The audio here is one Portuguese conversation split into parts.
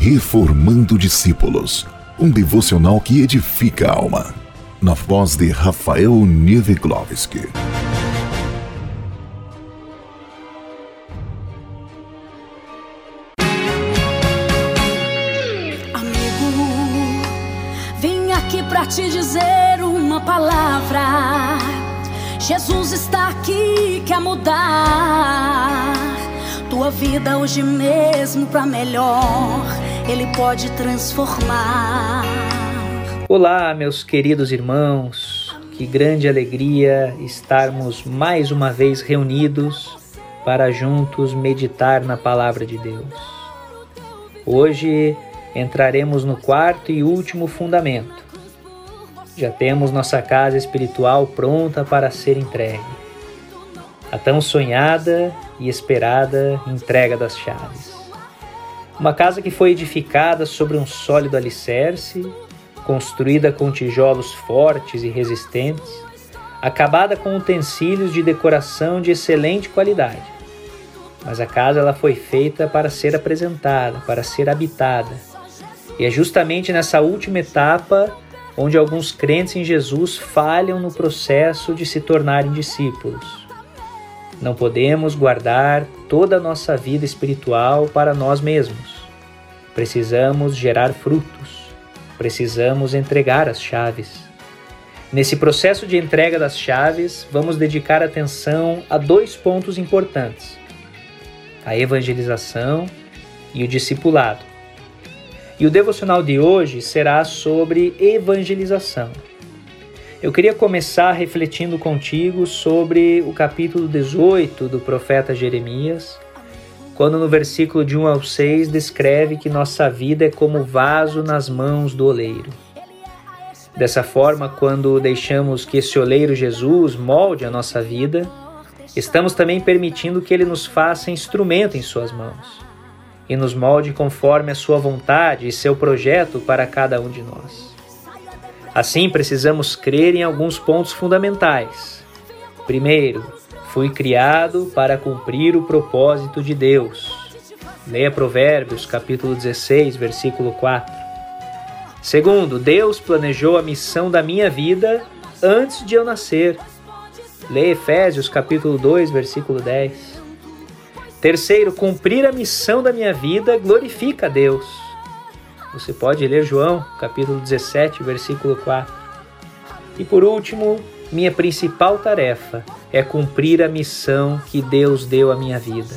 Reformando Discípulos, um devocional que edifica a alma. Na voz de Rafael Nieveglovski. Amigo, vim aqui pra te dizer uma palavra. Jesus está aqui, quer mudar tua vida hoje mesmo para melhor. Ele pode transformar. Olá, meus queridos irmãos. Que grande alegria estarmos mais uma vez reunidos para juntos meditar na palavra de Deus. Hoje entraremos no quarto e último fundamento. Já temos nossa casa espiritual pronta para ser entregue a tão sonhada e esperada entrega das chaves. Uma casa que foi edificada sobre um sólido alicerce, construída com tijolos fortes e resistentes, acabada com utensílios de decoração de excelente qualidade. Mas a casa ela foi feita para ser apresentada, para ser habitada. E é justamente nessa última etapa onde alguns crentes em Jesus falham no processo de se tornarem discípulos não podemos guardar toda a nossa vida espiritual para nós mesmos. Precisamos gerar frutos. Precisamos entregar as chaves. Nesse processo de entrega das chaves, vamos dedicar atenção a dois pontos importantes: a evangelização e o discipulado. E o devocional de hoje será sobre evangelização. Eu queria começar refletindo contigo sobre o capítulo 18 do profeta Jeremias, quando no versículo de 1 ao 6 descreve que nossa vida é como vaso nas mãos do oleiro. Dessa forma, quando deixamos que esse oleiro Jesus molde a nossa vida, estamos também permitindo que ele nos faça instrumento em suas mãos e nos molde conforme a sua vontade e seu projeto para cada um de nós. Assim, precisamos crer em alguns pontos fundamentais. Primeiro, fui criado para cumprir o propósito de Deus. Leia Provérbios, capítulo 16, versículo 4. Segundo, Deus planejou a missão da minha vida antes de eu nascer. Leia Efésios, capítulo 2, versículo 10. Terceiro, cumprir a missão da minha vida glorifica a Deus. Você pode ler João, capítulo 17, versículo 4. E por último, minha principal tarefa é cumprir a missão que Deus deu à minha vida.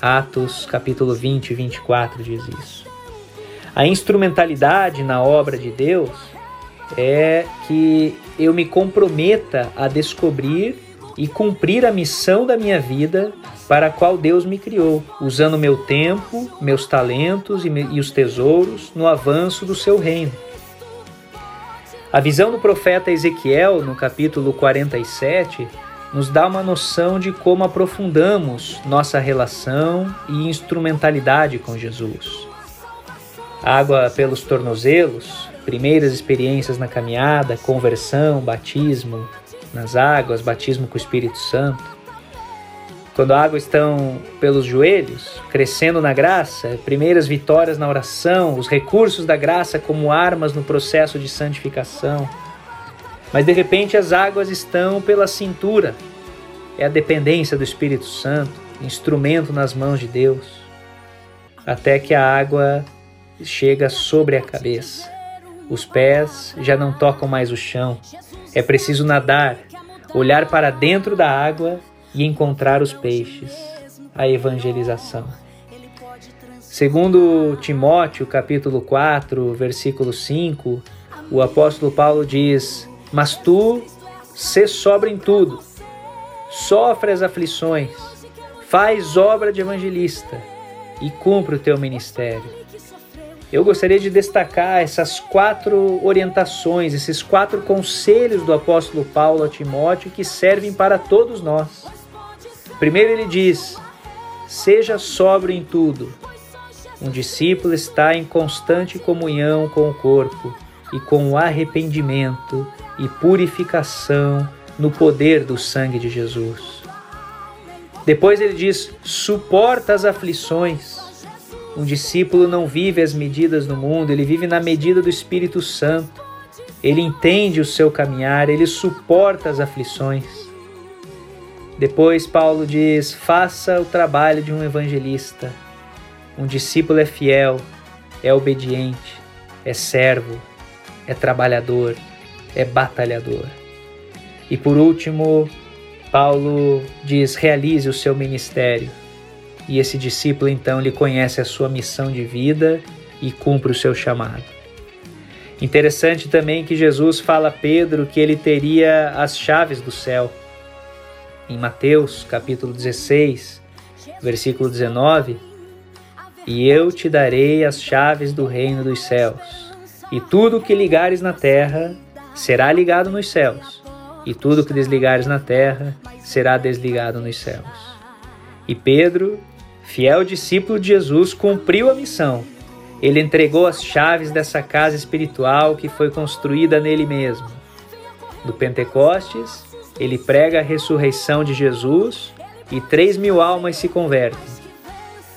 Atos, capítulo 20 e 24 diz isso. A instrumentalidade na obra de Deus é que eu me comprometa a descobrir e cumprir a missão da minha vida para a qual Deus me criou, usando meu tempo, meus talentos e, e os tesouros no avanço do seu reino. A visão do profeta Ezequiel, no capítulo 47, nos dá uma noção de como aprofundamos nossa relação e instrumentalidade com Jesus. Água pelos tornozelos, primeiras experiências na caminhada, conversão, batismo nas águas, batismo com o Espírito Santo quando a água estão pelos joelhos, crescendo na graça, primeiras vitórias na oração, os recursos da graça como armas no processo de santificação. Mas de repente as águas estão pela cintura. É a dependência do Espírito Santo, instrumento nas mãos de Deus, até que a água chega sobre a cabeça. Os pés já não tocam mais o chão. É preciso nadar, olhar para dentro da água e encontrar os peixes, a evangelização. Segundo Timóteo, capítulo 4, versículo 5, o apóstolo Paulo diz: "Mas tu sê sobra em tudo, sofre as aflições, faz obra de evangelista e cumpre o teu ministério." Eu gostaria de destacar essas quatro orientações, esses quatro conselhos do apóstolo Paulo a Timóteo que servem para todos nós. Primeiro ele diz: seja sóbrio em tudo. Um discípulo está em constante comunhão com o corpo e com o arrependimento e purificação no poder do sangue de Jesus. Depois ele diz: suporta as aflições. Um discípulo não vive as medidas do mundo, ele vive na medida do Espírito Santo. Ele entende o seu caminhar, ele suporta as aflições. Depois, Paulo diz: faça o trabalho de um evangelista. Um discípulo é fiel, é obediente, é servo, é trabalhador, é batalhador. E por último, Paulo diz: realize o seu ministério. E esse discípulo então lhe conhece a sua missão de vida e cumpre o seu chamado. Interessante também que Jesus fala a Pedro que ele teria as chaves do céu. Em Mateus, capítulo 16, versículo 19, e eu te darei as chaves do reino dos céus. E tudo que ligares na terra será ligado nos céus, e tudo que desligares na terra será desligado nos céus. E Pedro, fiel discípulo de Jesus, cumpriu a missão ele entregou as chaves dessa casa espiritual que foi construída nele mesmo. No Pentecostes, ele prega a ressurreição de Jesus e três mil almas se convertem.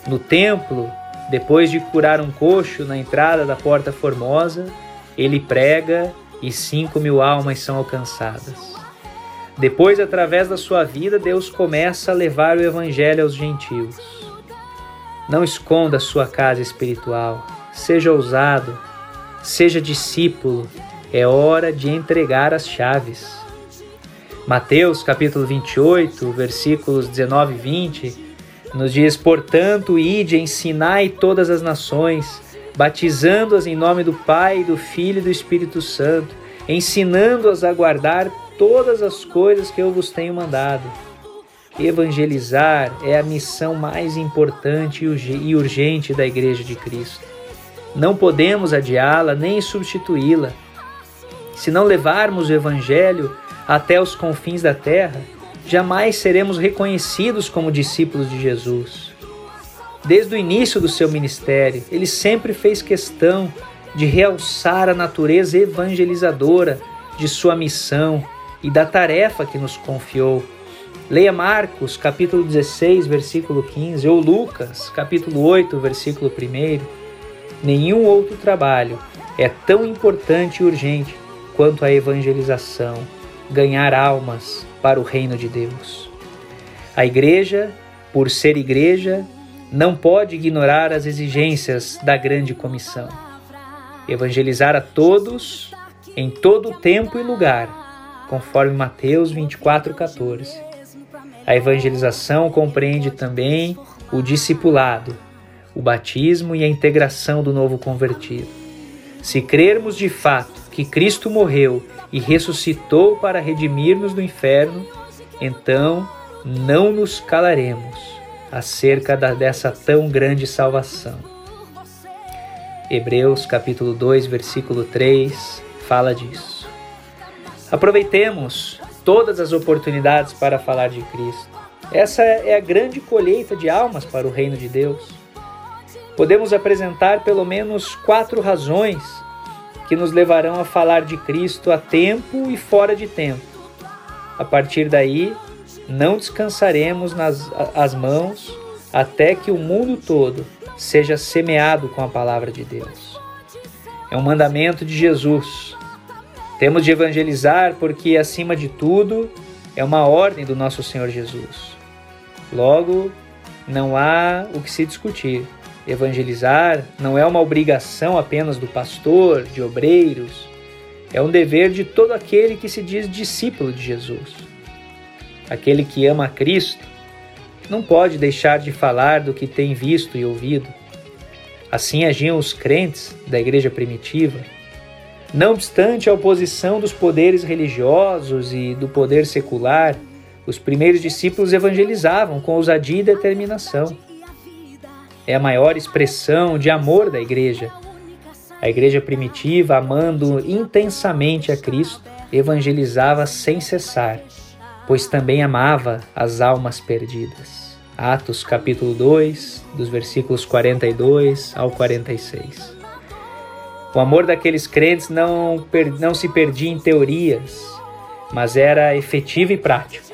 No templo, depois de curar um coxo na entrada da Porta Formosa, ele prega e cinco mil almas são alcançadas. Depois, através da sua vida, Deus começa a levar o Evangelho aos gentios. Não esconda sua casa espiritual. Seja ousado, seja discípulo. É hora de entregar as chaves. Mateus capítulo 28, versículos 19 e 20, nos diz: Portanto, ide, ensinai todas as nações, batizando-as em nome do Pai, do Filho e do Espírito Santo, ensinando-as a guardar todas as coisas que eu vos tenho mandado Evangelizar é a missão mais importante e urgente da Igreja de Cristo. Não podemos adiá-la nem substituí-la. Se não levarmos o Evangelho até os confins da terra, jamais seremos reconhecidos como discípulos de Jesus. Desde o início do seu ministério, ele sempre fez questão de realçar a natureza evangelizadora de sua missão e da tarefa que nos confiou Leia Marcos, capítulo 16, versículo 15, ou Lucas, capítulo 8, versículo 1. Nenhum outro trabalho é tão importante e urgente quanto a evangelização, ganhar almas para o reino de Deus. A igreja, por ser igreja, não pode ignorar as exigências da grande comissão. Evangelizar a todos, em todo tempo e lugar, conforme Mateus 24, 14 a evangelização compreende também o discipulado, o batismo e a integração do novo convertido. Se crermos de fato que Cristo morreu e ressuscitou para redimir-nos do inferno, então não nos calaremos acerca dessa tão grande salvação. Hebreus capítulo 2, versículo 3 fala disso. Aproveitemos todas as oportunidades para falar de Cristo. Essa é a grande colheita de almas para o reino de Deus. Podemos apresentar pelo menos quatro razões que nos levarão a falar de Cristo a tempo e fora de tempo. A partir daí, não descansaremos nas as mãos até que o mundo todo seja semeado com a palavra de Deus. É um mandamento de Jesus temos de evangelizar porque, acima de tudo, é uma ordem do nosso Senhor Jesus. Logo, não há o que se discutir. Evangelizar não é uma obrigação apenas do pastor, de obreiros, é um dever de todo aquele que se diz discípulo de Jesus. Aquele que ama a Cristo não pode deixar de falar do que tem visto e ouvido. Assim agiam os crentes da igreja primitiva não obstante a oposição dos poderes religiosos e do poder secular, os primeiros discípulos evangelizavam com ousadia e determinação. É a maior expressão de amor da igreja. A igreja primitiva, amando intensamente a Cristo, evangelizava sem cessar, pois também amava as almas perdidas. Atos capítulo 2, dos versículos 42 ao 46. O amor daqueles crentes não, não se perdia em teorias, mas era efetivo e prático.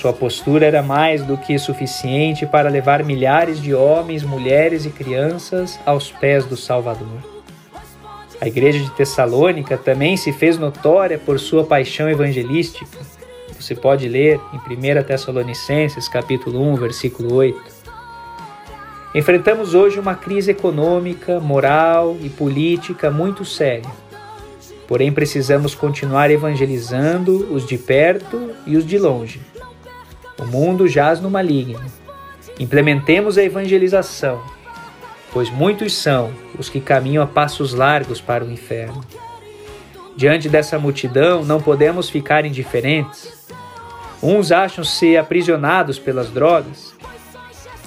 Sua postura era mais do que suficiente para levar milhares de homens, mulheres e crianças aos pés do Salvador. A igreja de Tessalônica também se fez notória por sua paixão evangelística. Você pode ler em 1 Tessalonicenses, capítulo 1, versículo 8. Enfrentamos hoje uma crise econômica, moral e política muito séria. Porém, precisamos continuar evangelizando os de perto e os de longe. O mundo jaz no maligno. Implementemos a evangelização, pois muitos são os que caminham a passos largos para o inferno. Diante dessa multidão, não podemos ficar indiferentes. Uns acham-se aprisionados pelas drogas,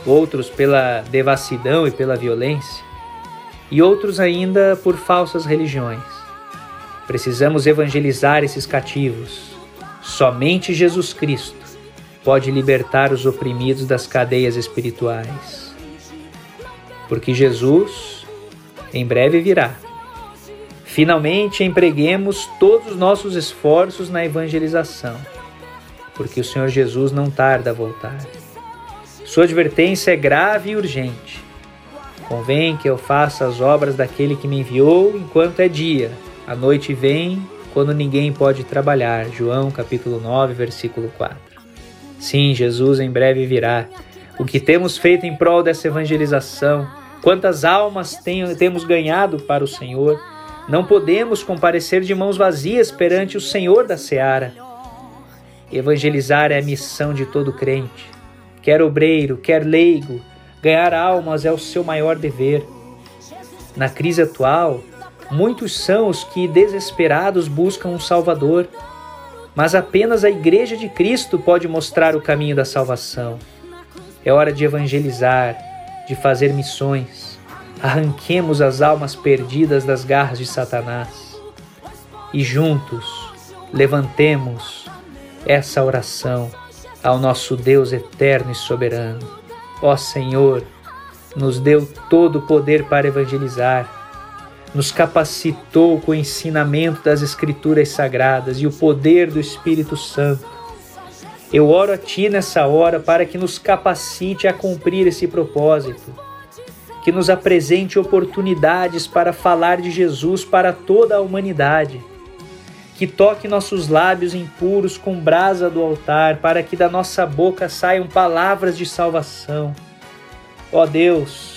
outros pela devassidão e pela violência, e outros ainda por falsas religiões. Precisamos evangelizar esses cativos. Somente Jesus Cristo pode libertar os oprimidos das cadeias espirituais. Porque Jesus em breve virá. Finalmente empreguemos todos os nossos esforços na evangelização, porque o Senhor Jesus não tarda a voltar. Sua advertência é grave e urgente. Convém que eu faça as obras daquele que me enviou enquanto é dia. A noite vem quando ninguém pode trabalhar. João capítulo 9, versículo 4. Sim, Jesus em breve virá. O que temos feito em prol dessa evangelização, quantas almas tem, temos ganhado para o Senhor, não podemos comparecer de mãos vazias perante o Senhor da seara. Evangelizar é a missão de todo crente. Quer obreiro, quer leigo, ganhar almas é o seu maior dever. Na crise atual, muitos são os que desesperados buscam um Salvador mas apenas a Igreja de Cristo pode mostrar o caminho da salvação. É hora de evangelizar, de fazer missões. Arranquemos as almas perdidas das garras de Satanás e juntos levantemos essa oração ao nosso Deus eterno e soberano. Ó Senhor, nos deu todo o poder para evangelizar nos capacitou com o ensinamento das Escrituras Sagradas e o poder do Espírito Santo. Eu oro a Ti nessa hora para que nos capacite a cumprir esse propósito, que nos apresente oportunidades para falar de Jesus para toda a humanidade, que toque nossos lábios impuros com brasa do altar, para que da nossa boca saiam palavras de salvação. Ó Deus,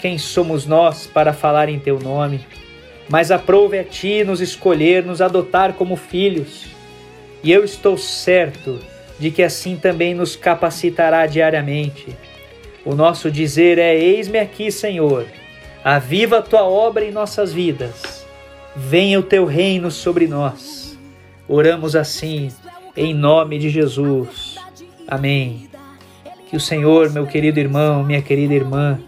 quem somos nós para falar em teu nome? Mas aprove a ti nos escolher, nos adotar como filhos. E eu estou certo de que assim também nos capacitará diariamente. O nosso dizer é: Eis-me aqui, Senhor, aviva a tua obra em nossas vidas, venha o teu reino sobre nós. Oramos assim, em nome de Jesus. Amém. Que o Senhor, meu querido irmão, minha querida irmã,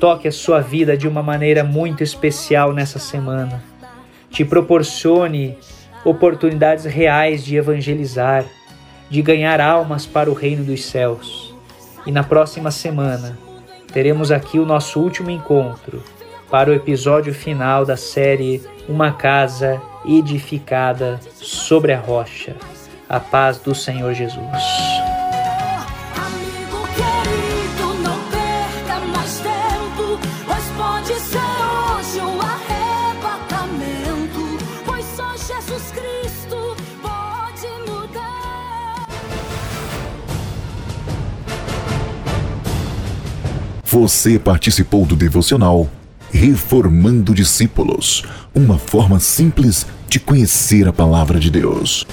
toque a sua vida de uma maneira muito especial nessa semana. Te proporcione oportunidades reais de evangelizar, de ganhar almas para o reino dos céus. E na próxima semana teremos aqui o nosso último encontro para o episódio final da série Uma Casa Edificada sobre a Rocha. A paz do Senhor Jesus. Você participou do devocional Reformando Discípulos uma forma simples de conhecer a palavra de Deus.